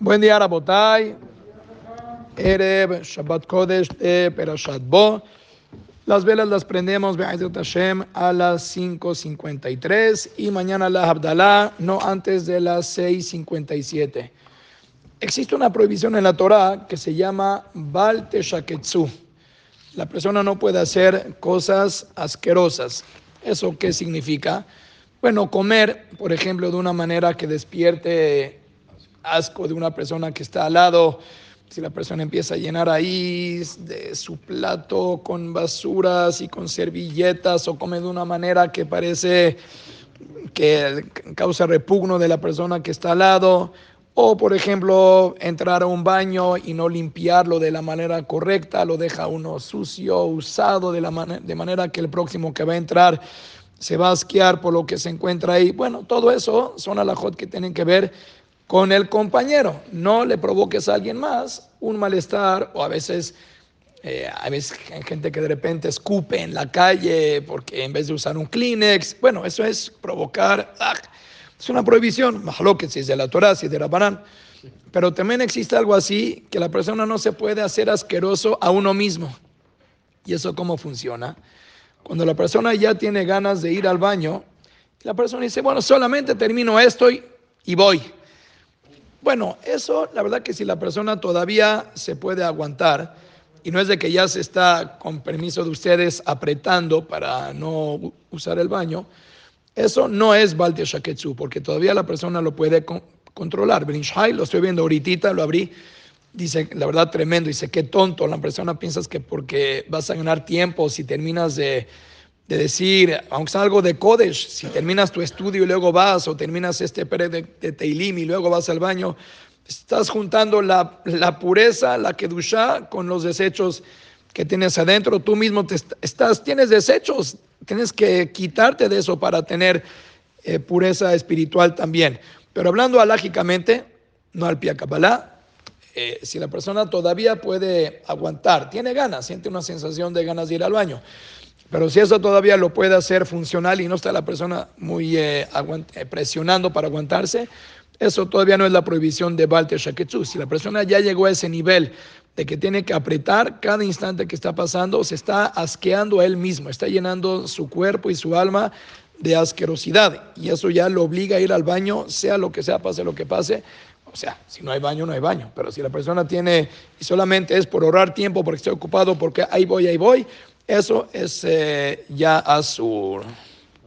Buen día, Rabotay. Erev, Shabbat Kodesh de Perashat Bo. Las velas las prendemos, Hashem, a las 5.53 y mañana la Abdalá, no antes de las 6.57. Existe una prohibición en la Torah que se llama Bal Teshaketsu. La persona no puede hacer cosas asquerosas. ¿Eso qué significa? Bueno, comer, por ejemplo, de una manera que despierte asco de una persona que está al lado, si la persona empieza a llenar ahí de su plato con basuras y con servilletas o come de una manera que parece que causa repugno de la persona que está al lado, o por ejemplo entrar a un baño y no limpiarlo de la manera correcta, lo deja uno sucio, usado de, la de manera que el próximo que va a entrar se va a asquear por lo que se encuentra ahí. Bueno, todo eso son alajot que tienen que ver con el compañero. No le provoques a alguien más un malestar o a veces, eh, hay veces gente que de repente escupe en la calle porque en vez de usar un Kleenex, bueno, eso es provocar, ah, es una prohibición, que si es de la Torah, si es de Rabanán. Pero también existe algo así, que la persona no se puede hacer asqueroso a uno mismo. ¿Y eso cómo funciona? Cuando la persona ya tiene ganas de ir al baño, la persona dice, bueno, solamente termino esto y, voy. Bueno, eso, la verdad que si la persona todavía se puede aguantar, y no es de que ya se está, con permiso de ustedes, apretando para no usar el baño, eso no es Baltia Shaketsu, porque todavía la persona lo puede controlar. Brinshai, lo estoy viendo ahorita, lo abrí, dice, la verdad, tremendo. Dice, qué tonto. La persona piensas que porque vas a ganar tiempo, si terminas de, decir, aunque sea algo de Kodesh, si terminas tu estudio y luego vas, o terminas este pere de, de Teilim y luego vas al baño, estás juntando la, la pureza, la Kedushá, con los desechos que tienes adentro. Tú mismo estás, tienes desechos, tienes que quitarte de eso para tener eh, pureza espiritual también. Pero hablando alágicamente, no al pia eh, si la persona todavía puede aguantar, tiene ganas, siente una sensación de ganas de ir al baño, pero si eso todavía lo puede hacer funcional y no está la persona muy eh, eh, presionando para aguantarse, eso todavía no es la prohibición de Balte Shaketsu. Si la persona ya llegó a ese nivel de que tiene que apretar cada instante que está pasando, se está asqueando a él mismo, está llenando su cuerpo y su alma de asquerosidad y eso ya lo obliga a ir al baño, sea lo que sea, pase lo que pase, o sea, si no hay baño, no hay baño. Pero si la persona tiene y solamente es por ahorrar tiempo, porque estoy ocupado, porque ahí voy, ahí voy, eso es eh, ya azul.